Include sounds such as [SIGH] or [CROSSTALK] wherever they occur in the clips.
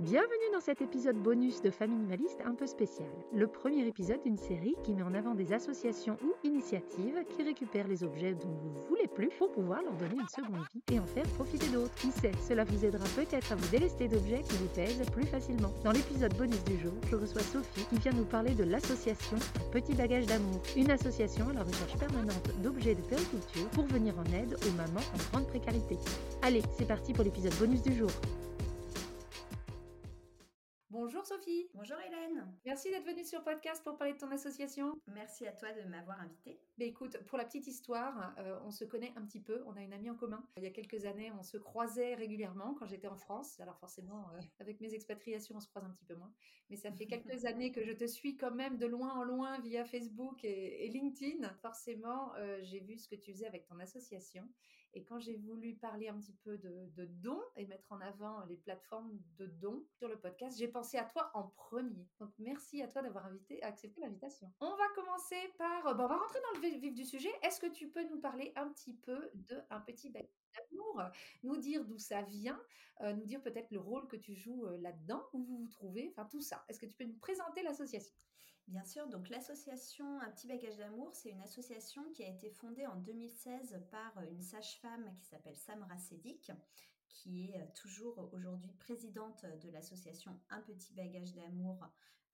Bienvenue dans cet épisode bonus de Famille Minimaliste un peu spécial. Le premier épisode d'une série qui met en avant des associations ou initiatives qui récupèrent les objets dont vous ne voulez plus pour pouvoir leur donner une seconde vie et en faire profiter d'autres. Qui sait, cela vous aidera peut-être à vous délester d'objets qui vous pèsent plus facilement. Dans l'épisode bonus du jour, je reçois Sophie qui vient nous parler de l'association Petit Bagage d'Amour, une association à la recherche permanente d'objets de périculture pour venir en aide aux mamans en grande précarité. Allez, c'est parti pour l'épisode bonus du jour. Bonjour Sophie. Bonjour Hélène. Merci d'être venue sur podcast pour parler de ton association. Merci à toi de m'avoir invitée. Mais écoute, pour la petite histoire, euh, on se connaît un petit peu. On a une amie en commun. Il y a quelques années, on se croisait régulièrement quand j'étais en France. Alors forcément, euh, avec mes expatriations, on se croise un petit peu moins. Mais ça fait [LAUGHS] quelques années que je te suis quand même de loin en loin via Facebook et, LinkedIn. Forcément, euh, j'ai vu ce que tu faisais avec ton association. Et quand j'ai voulu parler un petit peu de, dons et mettre en avant les plateformes de dons sur le podcast, j'ai pensé à toi en premier. Donc merci à toi d'avoir accepté l'invitation. On va commencer par, bon, on va rentrer dans le vif du sujet. Est-ce que tu peux nous parler un petit peu de un petit d'amour, nous dire d'où ça vient, euh, nous dire peut-être le rôle que tu joues euh, là-dedans, où vous vous trouvez, enfin tout ça. Est-ce que tu peux nous présenter l'association? Bien sûr, donc l'association Un petit bagage d'amour, c'est une association qui a été fondée en 2016 par euh, une sage-femme qui s'appelle Samra Sedik, qui est toujours aujourd'hui présidente de l'association Un petit bagage d'amour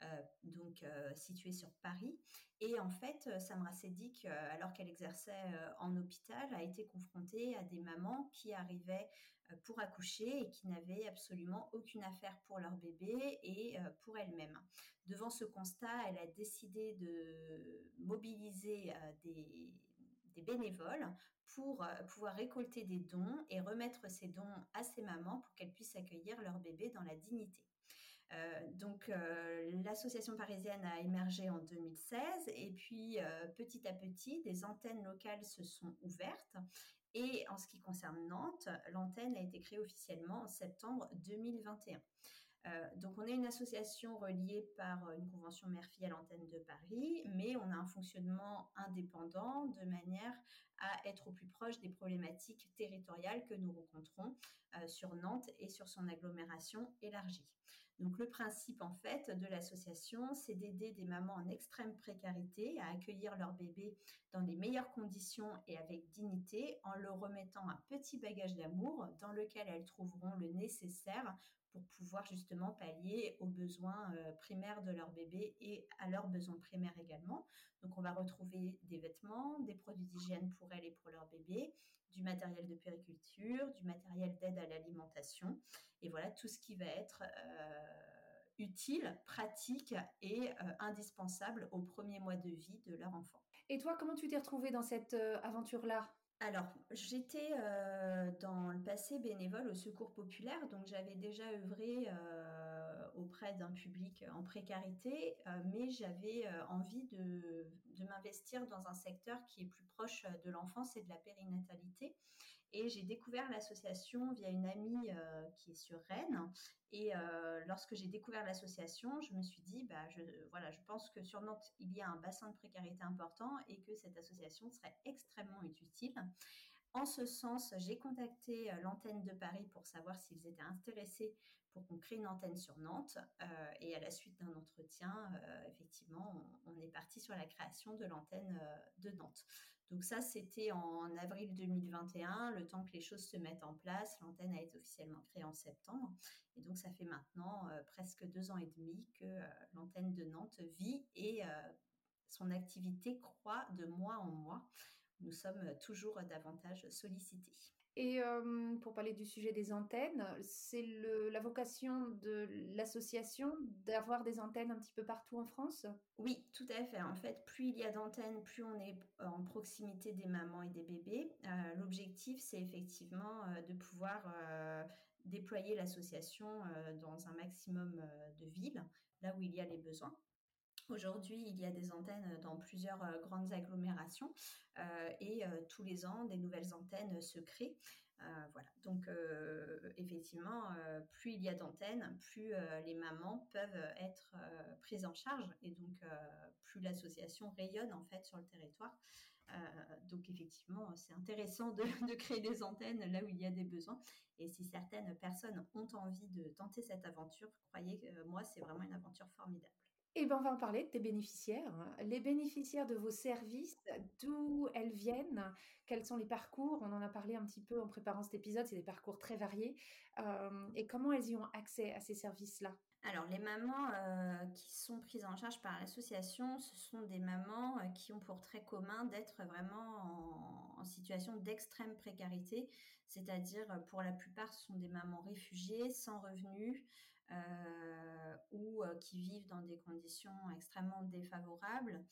euh, donc euh, située sur Paris. Et en fait, euh, Samra Sedik, alors qu'elle exerçait en hôpital, a été confrontée à des mamans qui arrivaient pour accoucher et qui n'avaient absolument aucune affaire pour leur bébé et pour elles-mêmes. Devant ce constat, elle a décidé de mobiliser des des bénévoles pour pouvoir récolter des dons et remettre ces dons à ces mamans pour qu'elles puissent accueillir leur bébé dans la dignité. Euh, donc euh, l'association parisienne a émergé en 2016 et puis euh, petit à petit des antennes locales se sont ouvertes et en ce qui concerne Nantes, l'antenne a été créée officiellement en septembre 2021. Euh, donc, on est une association reliée par une convention mère-fille à l'antenne de Paris, mais on a un fonctionnement indépendant de manière à être au plus proche des problématiques territoriales que nous rencontrons sur Nantes et sur son agglomération élargie. Donc, le principe, en fait, de l'association, c'est d'aider des mamans en extrême précarité à accueillir leur bébé dans les meilleures conditions et avec dignité en leur remettant un petit bagage d'amour dans lequel elles trouveront le nécessaire pour pouvoir justement pallier aux besoins euh, primaires de leur bébé et à leurs besoins primaires également. Donc on va retrouver des vêtements, des produits d'hygiène pour elles et pour leur bébé, du matériel de périculture, du matériel d'aide à l'alimentation et voilà tout ce qui va être euh, utile, pratique et euh, indispensable au premier mois de vie de leur enfant. Et toi, comment tu t'es retrouvée dans cette aventure-là? Alors, j'étais euh, dans le passé bénévole au Secours populaire, donc j'avais déjà œuvré euh, auprès d'un public en précarité, euh, mais j'avais envie de, de m'investir dans un secteur qui est plus proche de l'enfance et de la périnatalité. Et j'ai découvert l'association via une amie qui est sur Rennes. Et lorsque j'ai découvert l'association, je me suis dit, bah, je, voilà, je pense que sur Nantes, il y a un bassin de précarité important et que cette association serait extrêmement utile. En ce sens, j'ai contacté euh, l'antenne de Paris pour savoir s'ils étaient intéressés pour qu'on crée une antenne sur Nantes. Euh, et à la suite d'un entretien, euh, effectivement, on, est parti sur la création de l'antenne de Nantes. Donc ça, c'était en avril 2021, le temps que les choses se mettent en place. L'antenne a été officiellement créée en septembre. Et donc ça fait maintenant presque deux ans et demi que l'antenne de Nantes vit et son activité croît de mois en mois nous sommes toujours davantage sollicités. Et pour parler du sujet des antennes, c'est la vocation de l'association d'avoir des antennes un petit peu partout en France? Oui, tout à fait. En fait, plus il y a d'antennes, plus on est en proximité des mamans et des bébés. L'objectif, c'est effectivement de pouvoir déployer l'association dans un maximum de villes, là où il y a les besoins. Aujourd'hui, il y a des antennes dans plusieurs euh, grandes agglomérations euh, et euh, tous les ans, des nouvelles antennes se créent. voilà. Donc, effectivement, plus il y a d'antennes, plus les mamans peuvent être prises en charge et donc plus l'association rayonne en fait sur le territoire. donc effectivement, c'est intéressant de, [LAUGHS] de, créer des antennes là où il y a des besoins. Et si certaines personnes ont envie de tenter cette aventure, croyez que moi, c'est vraiment une aventure formidable. Eh ben, on va en parler de tes bénéficiaires. Les bénéficiaires de vos services, d'où elles viennent, quels sont les parcours On en a parlé un petit peu en préparant cet épisode, c'est des parcours très variés. Euh, et comment elles y ont accès à ces services-là? Alors, les mamans euh, qui sont prises en charge par l'association, ce sont des mamans euh, qui ont pour trait commun d'être vraiment en, en situation d'extrême précarité, c'est-à-dire pour la plupart, ce sont des mamans réfugiées, sans revenus, ou euh, qui vivent dans des conditions extrêmement défavorables.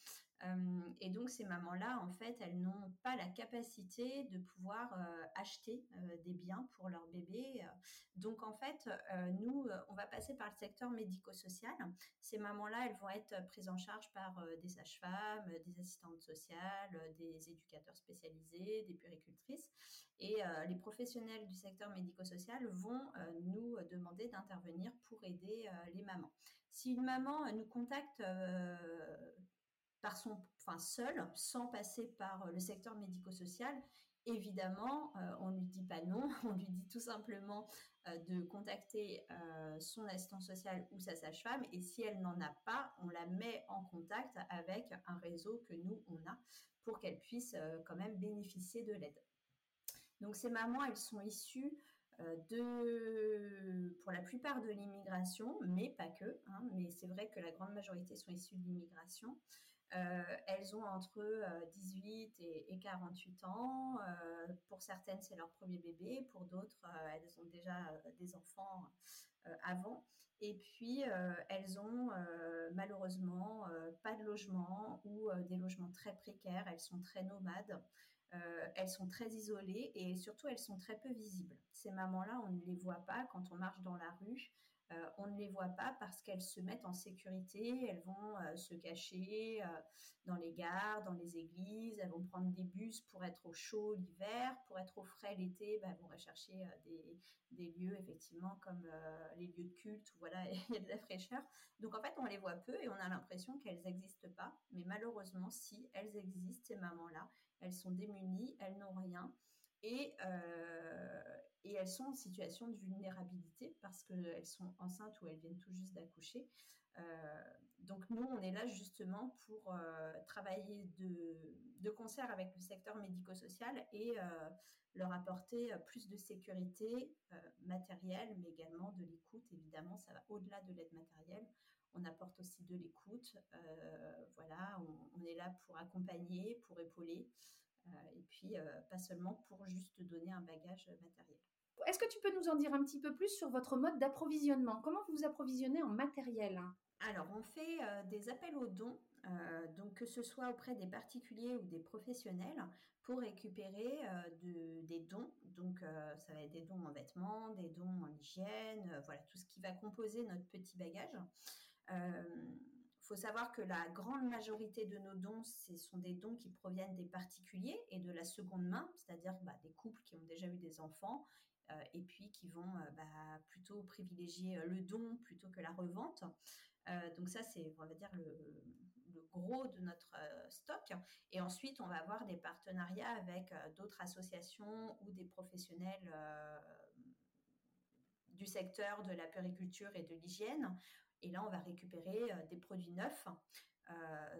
Euh, et donc ces mamans-là, en fait, elles n'ont pas la capacité de pouvoir acheter des biens pour leur bébé. Donc en fait, nous, on va passer par le secteur médico-social. Ces mamans-là, elles vont être prises en charge par des sages-femmes, des assistantes sociales, des éducateurs spécialisés, des puéricultrices. Et les professionnels du secteur médico-social vont nous demander d'intervenir pour aider euh, les mamans. Si une maman euh, nous contacte euh, par son, enfin seule, sans passer par le secteur médico-social, évidemment, on ne lui dit pas non, [LAUGHS] on lui dit tout simplement de contacter son assistant social ou sa sage-femme, et si elle n'en a pas, on la met en contact avec un réseau que nous, on a, pour qu'elle puisse quand même bénéficier de l'aide. Donc ces mamans, elles sont issues euh, de, pour la plupart de l'immigration, mais pas que. Hein, mais c'est vrai que la grande majorité sont issues de l'immigration. Euh, elles ont entre 18 et, 48 ans. Euh, pour certaines, c'est leur premier bébé. Pour d'autres, elles ont déjà des enfants avant. Et puis, elles ont malheureusement pas de logement ou des logements très précaires. Elles sont très nomades. Euh, elles sont très isolées et surtout elles sont très peu visibles. Ces mamans-là, on ne les voit pas quand on marche dans la rue. Euh, on ne les voit pas parce qu'elles se mettent en sécurité, elles vont euh, se cacher dans les gares, dans les églises, elles vont prendre des bus pour être au chaud l'hiver, pour être au frais l'été, bah, elles vont rechercher des, lieux effectivement comme les lieux de culte où voilà, [LAUGHS] il y a de la fraîcheur. Donc en fait, on les voit peu et on a l'impression qu'elles n'existent pas, mais malheureusement, si elles existent, ces mamans-là, elles sont démunies, elles n'ont rien. Et, euh, et elles sont en situation de vulnérabilité parce qu'elles sont enceintes ou elles viennent tout juste d'accoucher. Euh, donc nous, on est là justement pour euh, travailler de, concert avec le secteur médico-social et leur apporter plus de sécurité matérielle, mais également de l'écoute. Évidemment, ça va au-delà de l'aide matérielle. On apporte aussi de l'écoute. voilà, on, est là pour accompagner, pour épauler. Euh, et puis euh, pas seulement pour juste donner un bagage matériel. Est-ce que tu peux nous en dire un petit peu plus sur votre mode d'approvisionnement? Comment vous vous approvisionnez en matériel? Alors, on fait euh, des appels aux dons, donc que ce soit auprès des particuliers ou des professionnels, pour récupérer des dons. Donc, ça va être des dons en vêtements, des dons en hygiène, voilà, tout ce qui va composer notre petit bagage. Il faut savoir que la grande majorité de nos dons, ce sont des dons qui proviennent des particuliers et de la seconde main, c'est-à-dire bah, des couples qui ont déjà eu des enfants euh, et puis qui vont euh, bah, plutôt privilégier euh, le don plutôt que la revente. donc ça, c'est, on va dire, le, gros de notre stock. Et ensuite, on va avoir des partenariats avec d'autres associations ou des professionnels du secteur de la périculture et de l'hygiène et là, on va récupérer euh, des produits neufs, euh,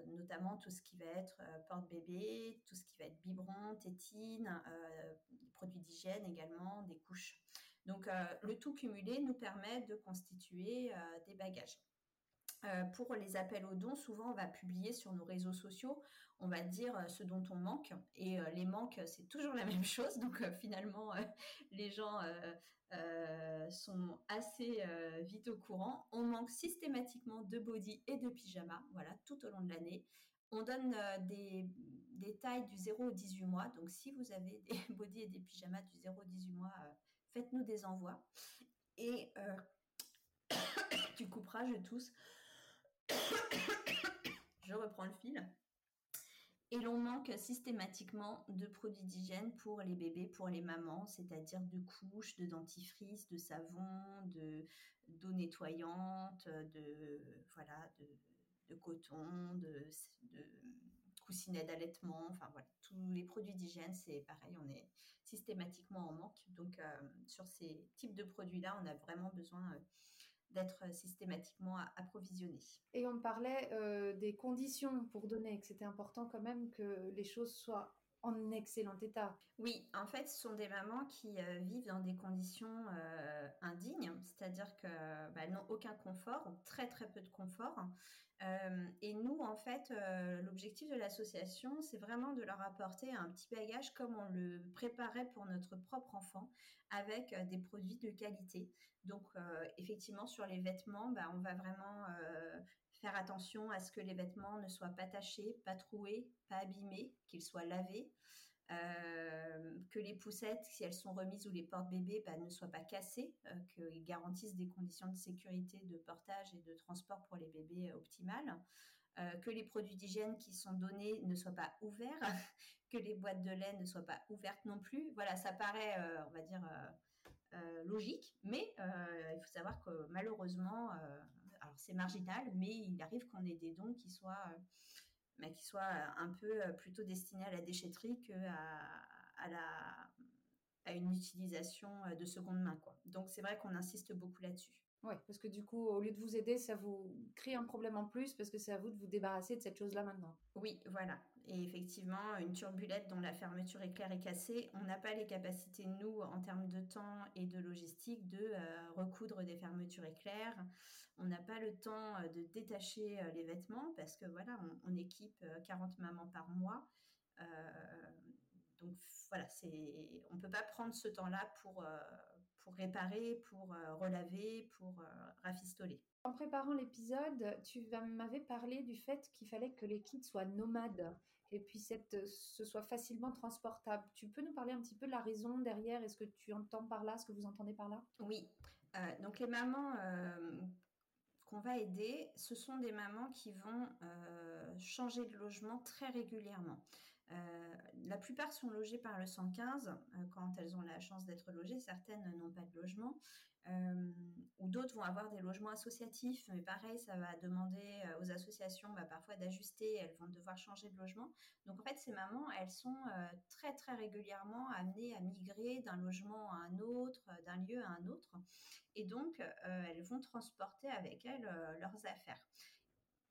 notamment tout ce qui va être euh, porte-bébé, tout ce qui va être biberon, tétine, produits d'hygiène également, des couches. Donc, le tout cumulé nous permet de constituer des bagages. pour les appels aux dons, souvent on va publier sur nos réseaux sociaux, on va dire ce dont on manque. Et les manques, c'est toujours la [LAUGHS] même chose. Donc finalement, les gens euh, sont assez euh, vite au courant. On manque systématiquement de body et de pyjama, voilà, tout au long de l'année. On donne euh, des, des, tailles du 0 au 18 mois. Donc, si vous avez des [LAUGHS] body et des pyjamas du 0 au 18 mois, faites-nous des envois. Et [COUGHS] tu couperas, je tousse. [COUGHS] je reprends le fil. Et l'on manque systématiquement de produits d'hygiène pour les bébés, pour les mamans, c'est-à-dire de couches, de dentifrice, de savon, de d'eau nettoyante, de voilà, de, coton, de, coussinets d'allaitement, enfin voilà, tous les produits d'hygiène, c'est pareil, on est systématiquement en manque. Donc sur ces types de produits-là, on a vraiment besoin d'être systématiquement approvisionné. Et on parlait des conditions pour donner, que c'était important quand même que les choses soient en excellent état. Oui, en fait, ce sont des mamans qui euh, vivent dans des conditions euh, indignes, c'est-à-dire qu'elles bah, n'ont aucun confort, ou très très peu de confort. Euh, et nous, en fait, l'objectif de l'association, c'est vraiment de leur apporter un petit bagage comme on le préparait pour notre propre enfant, avec des produits de qualité. Donc, effectivement, sur les vêtements, bah, on va vraiment faire attention à ce que les vêtements ne soient pas tachés, pas troués, pas abîmés, qu'ils soient lavés. Euh, que les poussettes, si elles sont remises ou les portes-bébés, bah, ne soient pas cassées, euh, qu'ils garantissent des conditions de sécurité de portage et de transport pour les bébés euh, optimales, que les produits d'hygiène qui sont donnés ne soient pas ouverts, [LAUGHS] que les boîtes de lait ne soient pas ouvertes non plus. Voilà, ça paraît, on va dire, logique, mais il faut savoir que malheureusement, alors c'est marginal, mais il arrive qu'on ait des dons qui soient, euh, bah, qui soient un peu euh, plutôt destinés à la déchetterie qu'à à la, à une utilisation euh, de seconde main. Quoi. Donc c'est vrai qu'on insiste beaucoup là-dessus. Oui, parce que du coup, au lieu de vous aider, ça vous crée un problème en plus parce que c'est à vous de vous débarrasser de cette chose-là maintenant. Oui, voilà. Et effectivement, une turbulette dont la fermeture éclair est cassée, on n'a pas les capacités, nous, en termes de temps et de logistique, de euh, recoudre des fermetures éclairs. On n'a pas le temps euh, de détacher euh, les vêtements parce que voilà, on, équipe 40 mamans par mois. donc voilà, c'est, on ne peut pas prendre ce temps-là pour pour réparer, pour relaver, pour rafistoler. En préparant l'épisode, tu m'avais parlé du fait qu'il fallait que les kits soient nomades et puis cette, ce soit facilement transportable. Tu peux nous parler un petit peu de la raison derrière? Est-ce que tu entends par là ce que vous entendez par là? Oui. Euh, donc les mamans qu'on va aider, ce sont des mamans qui vont changer de logement très régulièrement. Euh, la plupart sont logées par le 115 euh, quand elles ont la chance d'être logées. Certaines n'ont pas de logement. Euh, ou d'autres vont avoir des logements associatifs, mais pareil, ça va demander aux associations bah, parfois d'ajuster, elles vont devoir changer de logement. Donc en fait, ces mamans, elles sont très très régulièrement amenées à migrer d'un logement à un autre, d'un lieu à un autre, et donc elles vont transporter avec elles leurs affaires.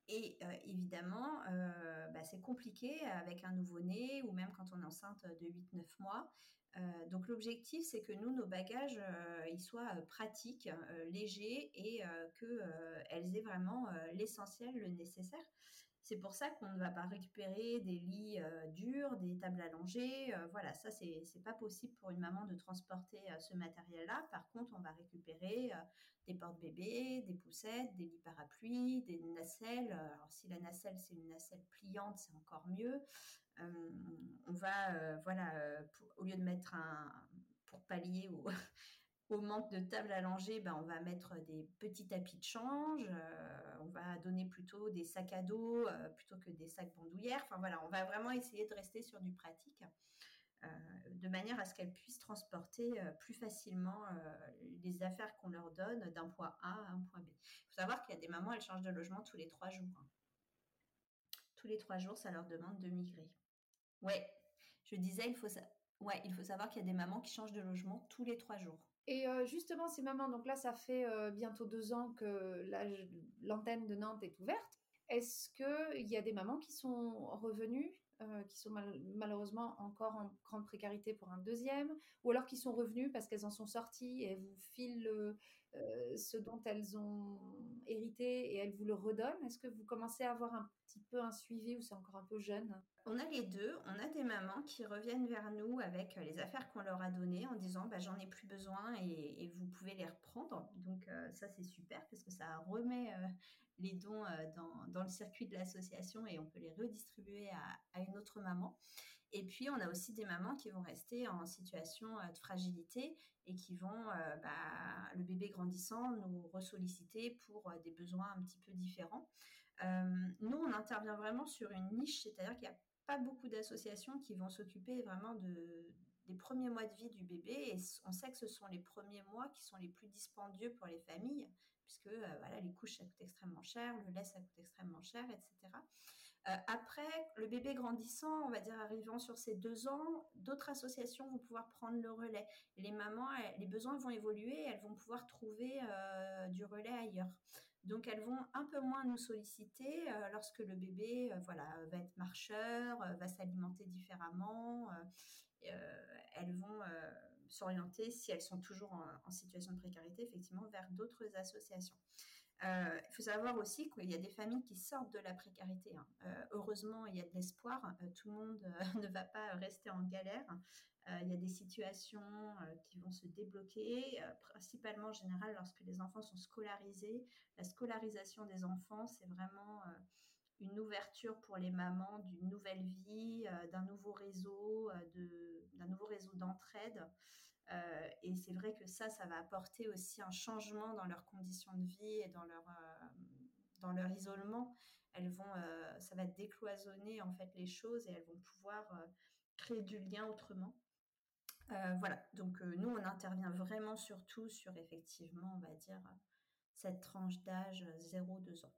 Et évidemment, bah, c'est compliqué avec un nouveau-né ou même quand on est enceinte de 8-9 mois. Euh, donc l'objectif, c'est que nous, nos bagages, ils soient pratiques, légers et qu'elles aient vraiment l'essentiel, le nécessaire. C'est pour ça qu'on ne va pas récupérer des lits euh, durs, des tables allongées. Euh, voilà, ça, c'est pas possible pour une maman de transporter euh, ce matériel-là. Par contre, on va récupérer des portes-bébés, des poussettes, des lits parapluies, des nacelles. Alors, si la nacelle, c'est une nacelle pliante, c'est encore mieux. On va, voilà, au lieu de mettre un, pour pallier au, [LAUGHS] manque de table allongée, ben, on va mettre des petits tapis de change, euh, on va donner plutôt des sacs à dos euh, plutôt que des sacs bandoulières. Enfin voilà, on va vraiment essayer de rester sur du pratique euh, de manière à ce qu'elles puissent transporter plus facilement les affaires qu'on leur donne d'un point A à un point B. Il faut savoir qu'il y a des mamans, elles changent de logement tous les trois jours. Hein. Tous les trois jours, ça leur demande de migrer. Ouais, je disais, il faut, ouais, il faut savoir qu'il y a des mamans qui changent de logement tous les trois jours. Et justement, ces mamans, donc là, ça fait bientôt deux ans que l'antenne de Nantes est ouverte. Est-ce qu'il y a des mamans qui sont revenues, qui sont malheureusement encore en grande précarité pour un deuxième, ou alors qui sont revenues parce qu'elles en sont sorties et elles vous filent ce dont elles ont hérité et elles vous le redonnent Est-ce que vous commencez à avoir un petit peu un suivi ou c'est encore un peu jeune? On a les deux. On a des mamans qui reviennent vers nous avec euh, les affaires qu'on leur a données en disant bah, j'en ai plus besoin et, vous pouvez les reprendre. Donc euh, ça c'est super parce que ça remet euh, les dons dans, le circuit de l'association et on peut les redistribuer à, une autre maman. Et puis on a aussi des mamans qui vont rester en situation de fragilité et qui vont, bah, le bébé grandissant, nous ressolliciter pour des besoins un petit peu différents. nous, on intervient vraiment sur une niche, c'est-à-dire qu'il y a pas beaucoup d'associations qui vont s'occuper vraiment de, des premiers mois de vie du bébé. Et on sait que ce sont les premiers mois qui sont les plus dispendieux pour les familles, puisque euh, voilà, les couches, ça coûte extrêmement cher, le lait, ça coûte extrêmement cher, etc. après, le bébé grandissant, on va dire arrivant sur ses deux ans, d'autres associations vont pouvoir prendre le relais. Les mamans, les besoins vont évoluer, elles vont pouvoir trouver du relais ailleurs. Donc elles vont un peu moins nous solliciter lorsque le bébé voilà, va être marcheur, va s'alimenter différemment. elles vont s'orienter, si elles sont toujours en, situation de précarité, effectivement, vers d'autres associations. Euh, il faut savoir aussi qu'il y a des familles qui sortent de la précarité. Hein. Euh, heureusement, il y a de l'espoir. Euh, tout le monde [LAUGHS] ne va pas rester en galère. il y a des situations qui vont se débloquer, principalement en général lorsque les enfants sont scolarisés. La scolarisation des enfants, c'est vraiment une ouverture pour les mamans d'une nouvelle vie, d'un nouveau réseau, d'un nouveau réseau d'entraide. Euh, et c'est vrai que ça, ça va apporter aussi un changement dans leurs conditions de vie et dans leur, euh, dans leur isolement. Elles vont, euh, ça va décloisonner en fait les choses et elles vont pouvoir créer du lien autrement. voilà, donc nous, on intervient vraiment surtout sur effectivement, on va dire, cette tranche d'âge 0-2 ans.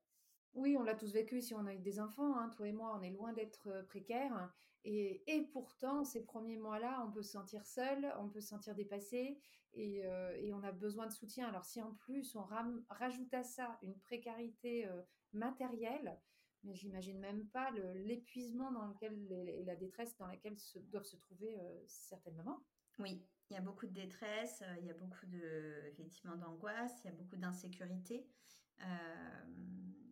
Oui, on l'a tous vécu si on a eu des enfants. Hein. Toi et moi, on est loin d'être précaires. Et, pourtant, ces premiers mois-là, on peut se sentir seul, on peut se sentir dépassé et, et, on a besoin de soutien. Alors si en plus on rajoute à ça une précarité matérielle, mais j'imagine même pas l'épuisement dans lequel et la détresse dans laquelle doivent se trouver certaines mamans. Oui, il y a beaucoup de détresse, il y a beaucoup de effectivement d'angoisse, il y a beaucoup d'insécurité. Euh,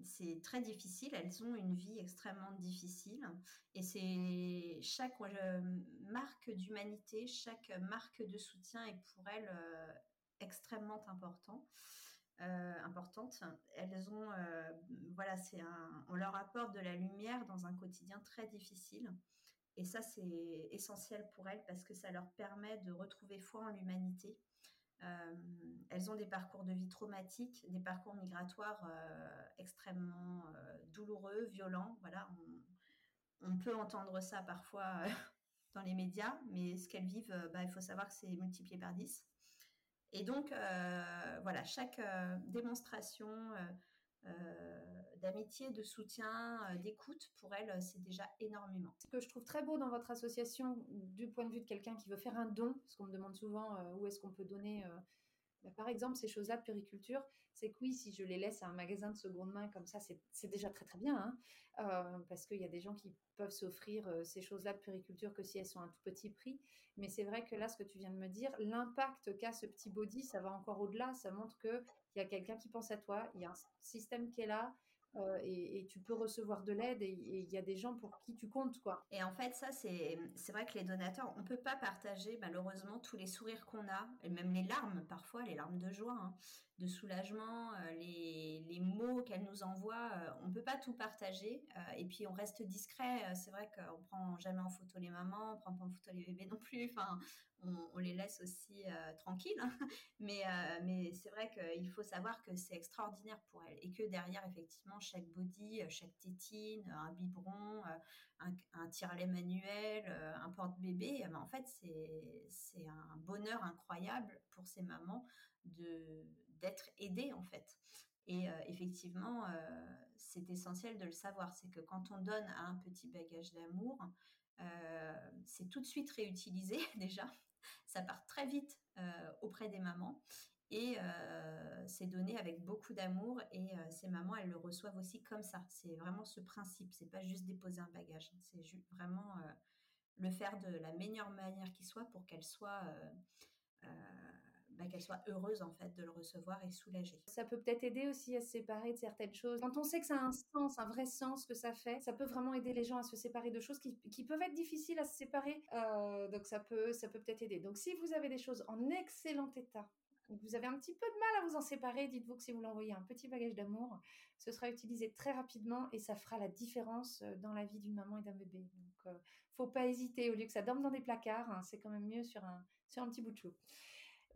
c'est très difficile. Elles ont une vie extrêmement difficile. Et c'est chaque euh, marque d'humanité, chaque marque de soutien est pour elles euh, extrêmement important. importante. Elles ont, voilà, c'est on leur apporte de la lumière dans un quotidien très difficile. Et ça, c'est essentiel pour elles parce que ça leur permet de retrouver foi en l'humanité euh, elles ont des parcours de vie traumatiques, des parcours migratoires euh, extrêmement euh, douloureux, violents. Voilà, on, peut entendre ça parfois [LAUGHS] dans les médias, mais ce qu'elles vivent, bah, il faut savoir que c'est multiplié par 10. Et donc, voilà, chaque démonstration d'amitié, de soutien, euh, d'écoute, pour elle, c'est déjà énormément. Ce que je trouve très beau dans votre association, du point de vue de quelqu'un qui veut faire un don, parce qu'on me demande souvent euh, où est-ce qu'on peut donner, euh, bah, par exemple, ces choses-là de périculture, c'est que oui, si je les laisse à un magasin de seconde main comme ça, c'est déjà très très bien, hein, parce qu'il y a des gens qui peuvent s'offrir ces choses-là de périculture que si elles sont à un tout petit prix. Mais c'est vrai que là, ce que tu viens de me dire, l'impact qu'a ce petit body, ça va encore au-delà. Ça montre qu'il y a quelqu'un qui pense à toi, il y a un système qui est là, euh, et, tu peux recevoir de l'aide et il y a des gens pour qui tu comptes quoi. Et en fait ça c'est c'est vrai que les donateurs on peut pas partager malheureusement tous les sourires qu'on a et même les larmes parfois les larmes de joie hein, de soulagement euh, les, les mots qu'elle nous envoie euh, on peut pas tout partager et puis on reste discret c'est vrai qu'on prend jamais en photo les mamans on prend pas en photo les bébés non plus enfin on, les laisse aussi tranquilles hein. [LAUGHS] mais mais c'est vrai qu'il faut savoir que c'est extraordinaire pour elles et que derrière effectivement chaque body, euh, chaque tétine, un biberon, euh, un, un manuel, euh, un porte-bébé. Eh ben, en fait, c'est un bonheur incroyable pour ces mamans d'être aidées en fait. Et effectivement, c'est essentiel de le savoir. C'est que quand on donne un petit bagage d'amour, c'est tout de suite réutilisé [LAUGHS] déjà. Ça part très vite auprès des mamans et euh, c'est donné avec beaucoup d'amour et euh, ces mamans, elles le reçoivent aussi comme ça. C'est vraiment ce principe. C'est pas juste déposer un bagage. C'est vraiment euh, le faire de la meilleure manière qui soit pour qu'elle soit bah, qu'elle soit heureuse en fait de le recevoir et soulagée. Ça peut peut-être aider aussi à se séparer de certaines choses. Quand on sait que ça a un sens, un vrai sens que ça fait, ça peut vraiment aider les gens à se séparer de choses qui, peuvent être difficiles à se séparer. donc ça peut ça peut peut-être aider. Donc si vous avez des choses en excellent état vous avez un petit peu de mal à vous en séparer, dites-vous que si vous l'envoyez un petit bagage d'amour, ce sera utilisé très rapidement et ça fera la différence euh, dans la vie d'une maman et d'un bébé. Donc, euh, faut pas hésiter. Au lieu que ça dorme dans des placards, hein, c'est quand même mieux sur un, sur un petit bout de chou.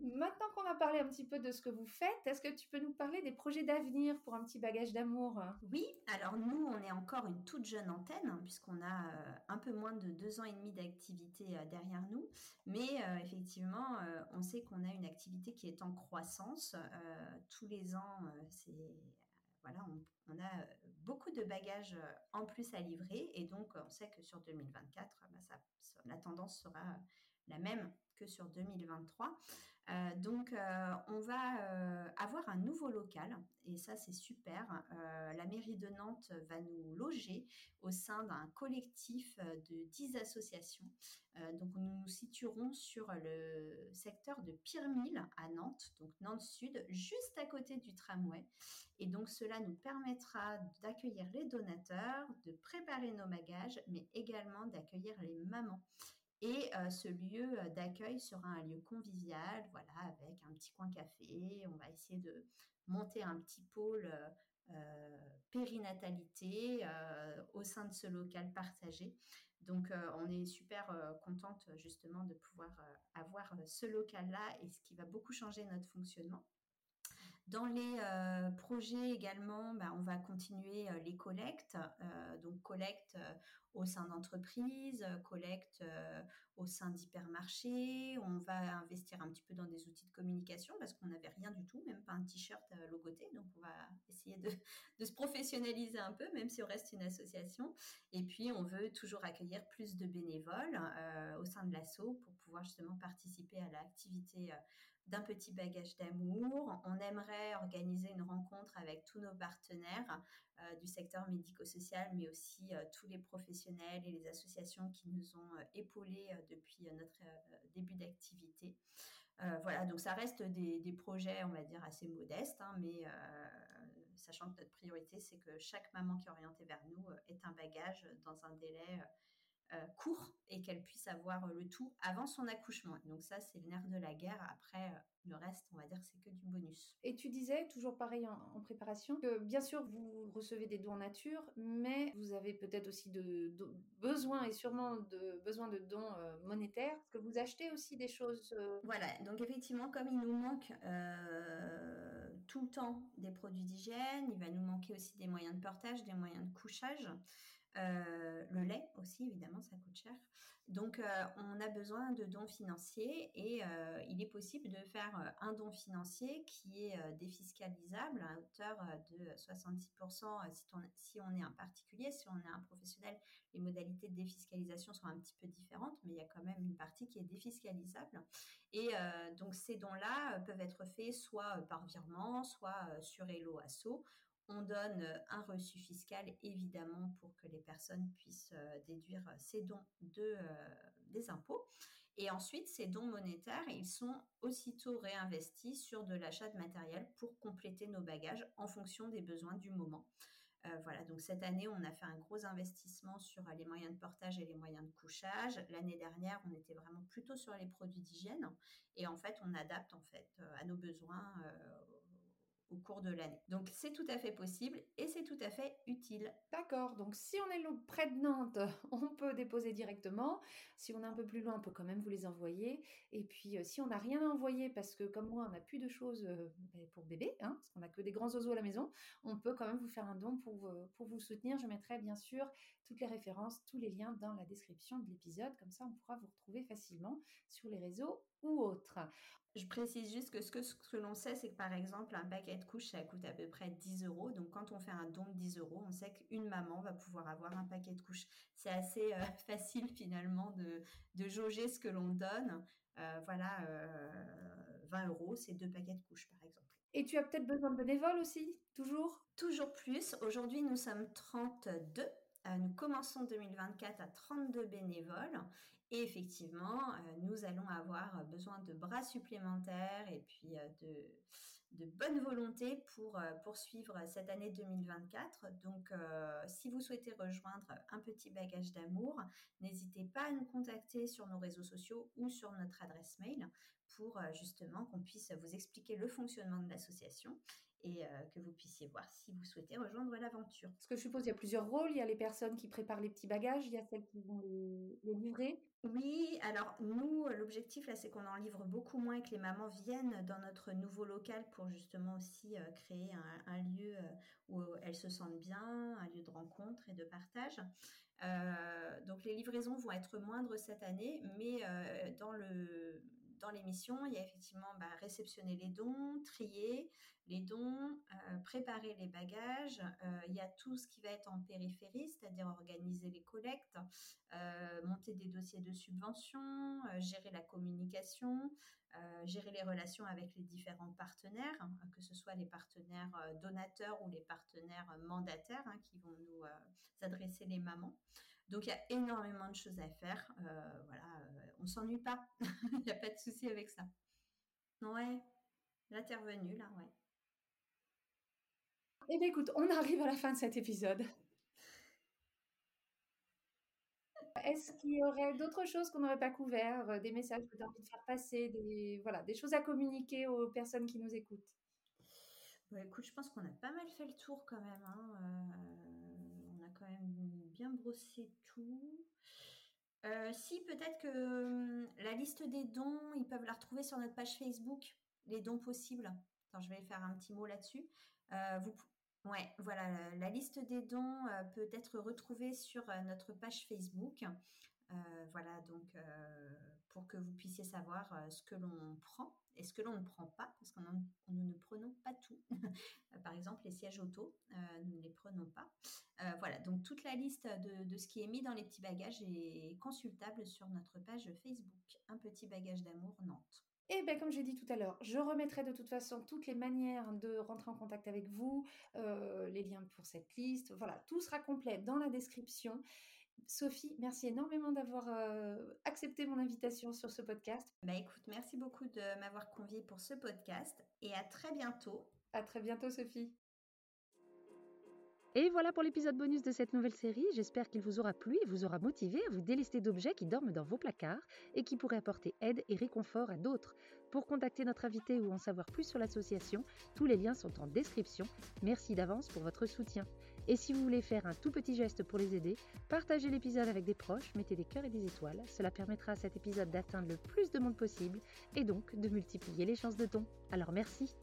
Maintenant qu'on a parlé un petit peu de ce que vous faites, est-ce que tu peux nous parler des projets d'avenir pour un petit bagage d'amour? Oui, alors nous, on est encore une toute jeune antenne, hein, puisqu'on a euh, un peu moins de deux ans et demi d'activité euh, derrière nous. Mais euh, effectivement, on sait qu'on a une activité qui est en croissance. tous les ans, voilà, on, a beaucoup de bagages en plus à livrer et donc on sait que sur 2024, bah, la tendance sera la même que sur 2023. Euh, donc, euh, on va euh, avoir un nouveau local et ça, c'est super. la mairie de Nantes va nous loger au sein d'un collectif de 10 associations. donc, nous nous situerons sur le secteur de Pirmille à Nantes, donc Nantes Sud, juste à côté du tramway. Et donc, cela nous permettra d'accueillir les donateurs, de préparer nos bagages, mais également d'accueillir les mamans et ce lieu d'accueil sera un lieu convivial, voilà, avec un petit coin café. On va essayer de monter un petit pôle périnatalité au sein de ce local partagé. Donc, on est super contente justement de pouvoir avoir ce local-là et ce qui va beaucoup changer notre fonctionnement. Dans les projets également, bah, on va continuer les collectes, donc collecte au sein d'entreprises, collecte au sein d'hypermarchés. On va investir un petit peu dans des outils de communication parce qu'on n'avait rien du tout, même pas un t-shirt logoté. Donc on va essayer de, de, se professionnaliser un peu, même si on reste une association. Et puis on veut toujours accueillir plus de bénévoles au sein de l'asso pour pouvoir justement participer à l'activité d'un petit bagage d'amour. On aimerait organiser une rencontre avec tous nos partenaires euh, du secteur médico-social, mais aussi euh, tous les professionnels et les associations qui nous ont euh, épaulés depuis notre début d'activité. voilà, donc ça reste des, projets, on va dire, assez modestes, hein, mais sachant que notre priorité, c'est que chaque maman qui est orientée vers nous ait un bagage dans un délai court et qu'elle puisse avoir le tout avant son accouchement. Donc ça, c'est le nerf de la guerre. Après, euh, le reste, on va dire, c'est que du bonus. Et tu disais, toujours pareil en, préparation, que bien sûr, vous recevez des dons en nature, mais vous avez peut-être aussi de, besoin et sûrement de besoin de dons euh, monétaires, parce que vous achetez aussi des choses. Voilà, donc effectivement, comme il nous manque tout le temps des produits d'hygiène, il va nous manquer aussi des moyens de portage, des moyens de couchage. Euh, le lait aussi, évidemment, ça coûte cher. Donc, euh, on a besoin de dons financiers et euh, il est possible de faire un don financier qui est défiscalisable à hauteur de 66% si on, si on est un particulier. Si on est un professionnel, les modalités de défiscalisation sont un petit peu différentes, mais il y a quand même une partie qui est défiscalisable. Et donc, ces dons-là peuvent être faits soit par virement, soit sur Hello Asso on donne euh, un reçu fiscal, évidemment, pour que les personnes puissent euh, déduire ces dons de, euh, des impôts. Et ensuite, ces dons monétaires, ils sont aussitôt réinvestis sur de l'achat de matériel pour compléter nos bagages en fonction des besoins du moment. voilà, donc cette année, on a fait un gros investissement sur les moyens de portage et les moyens de couchage. L'année dernière, on était vraiment plutôt sur les produits d'hygiène. Et en fait, on adapte en fait à nos besoins au cours de l'année. Donc c'est tout à fait possible et c'est tout à fait utile. D'accord, donc si on est près de Nantes, [LAUGHS] on peut déposer directement. Si on est un peu plus loin, on peut quand même vous les envoyer. Et puis euh, si on n'a rien à envoyer parce que comme moi, on n'a plus de choses euh, ben, pour bébé, hein, parce qu'on n'a que des grands oiseaux à la maison, on peut quand même vous faire un don euh, pour vous soutenir. Je mettrai bien sûr toutes les références, tous les liens dans la description de l'épisode. Comme ça, on pourra vous retrouver facilement sur les réseaux ou autres. Je précise juste que ce que, ce que l'on sait, c'est que par exemple, un paquet de couches, ça coûte à peu près 10 euros. Donc, quand on fait un don de 10 euros, on sait qu'une maman va pouvoir avoir un paquet de couches. C'est assez euh, [LAUGHS] facile finalement de, de, jauger ce que l'on donne. Euh, voilà, 20 euh, euros, c'est deux paquets de couches par exemple. Et tu as peut-être besoin de bénévoles aussi, toujours? Toujours plus. Aujourd'hui, nous sommes 32 nous commençons 2024 à 32 bénévoles et effectivement, euh, nous allons avoir besoin de bras supplémentaires et puis euh, de, bonne volonté pour euh, poursuivre cette année 2024. Donc, si vous souhaitez rejoindre un petit bagage d'amour, n'hésitez pas à nous contacter sur nos réseaux sociaux ou sur notre adresse mail pour justement qu'on puisse vous expliquer le fonctionnement de l'association et euh, que vous puissiez voir si vous souhaitez rejoindre l'aventure. Parce que je suppose qu'il y a plusieurs rôles. Il y a les personnes qui préparent les petits bagages, il y a celles qui vont les, livrer. Oui, alors nous, l'objectif là, c'est qu'on en livre beaucoup moins et que les mamans viennent dans notre nouveau local pour justement aussi euh, créer un, lieu euh, où elles se sentent bien, un lieu de rencontre et de partage. donc les livraisons vont être moindres cette année, mais dans le dans l'émission, il y a effectivement bah, réceptionner les dons, trier les dons, euh, préparer les bagages. Euh, il y a tout ce qui va être en périphérie, c'est-à-dire organiser les collectes, monter des dossiers de subvention, gérer la communication, gérer les relations avec les différents partenaires, hein, que ce soit les partenaires donateurs ou les partenaires mandataires hein, qui vont nous adresser les mamans. Donc il y a énormément de choses à faire. voilà, on s'ennuie pas. [LAUGHS] Il n'y a pas de souci avec ça. Ouais, l'intervenu là, ouais. Eh bien écoute, on arrive à la fin de cet épisode. Est-ce qu'il y aurait d'autres choses qu'on n'aurait pas couvert, euh, des messages que tu as envie de faire passer, des, voilà, des choses à communiquer aux personnes qui nous écoutent? Bah, Écoute, je pense qu'on a pas mal fait le tour quand même. Hein. Euh, on a quand même bien brossé tout. Euh, si, peut-être que la liste des dons, ils peuvent la retrouver sur notre page Facebook, les dons possibles. Attends, je vais faire un petit mot là-dessus. Euh, ouais, voilà, la, liste des dons euh, peut être retrouvée sur notre page Facebook. voilà, donc pour que vous puissiez savoir ce que l'on prend et ce que l'on ne prend pas, parce que nous ne prenons pas tout. [LAUGHS] Par exemple, les sièges auto, nous ne les prenons pas. Voilà, donc toute la liste de, ce qui est mis dans les petits bagages est consultable sur notre page Facebook, Un petit bagage d'amour Nantes. Et eh bien, comme j'ai dit tout à l'heure, je remettrai de toute façon toutes les manières de rentrer en contact avec vous, les liens pour cette liste. Voilà, tout sera complet dans la description. Sophie, merci énormément d'avoir euh, accepté mon invitation sur ce podcast. Bah écoute, merci beaucoup de m'avoir convié pour ce podcast et à très bientôt. À très bientôt, Sophie. Et voilà pour l'épisode bonus de cette nouvelle série. J'espère qu'il vous aura plu et vous aura motivé à vous délester d'objets qui dorment dans vos placards et qui pourraient apporter aide et réconfort à d'autres. Pour contacter notre invité ou en savoir plus sur l'association, tous les liens sont en description. Merci d'avance pour votre soutien. Et si vous voulez faire un tout petit geste pour les aider, partagez l'épisode avec des proches, mettez des cœurs et des étoiles. Cela permettra à cet épisode d'atteindre le plus de monde possible et donc de multiplier les chances de don. Alors merci.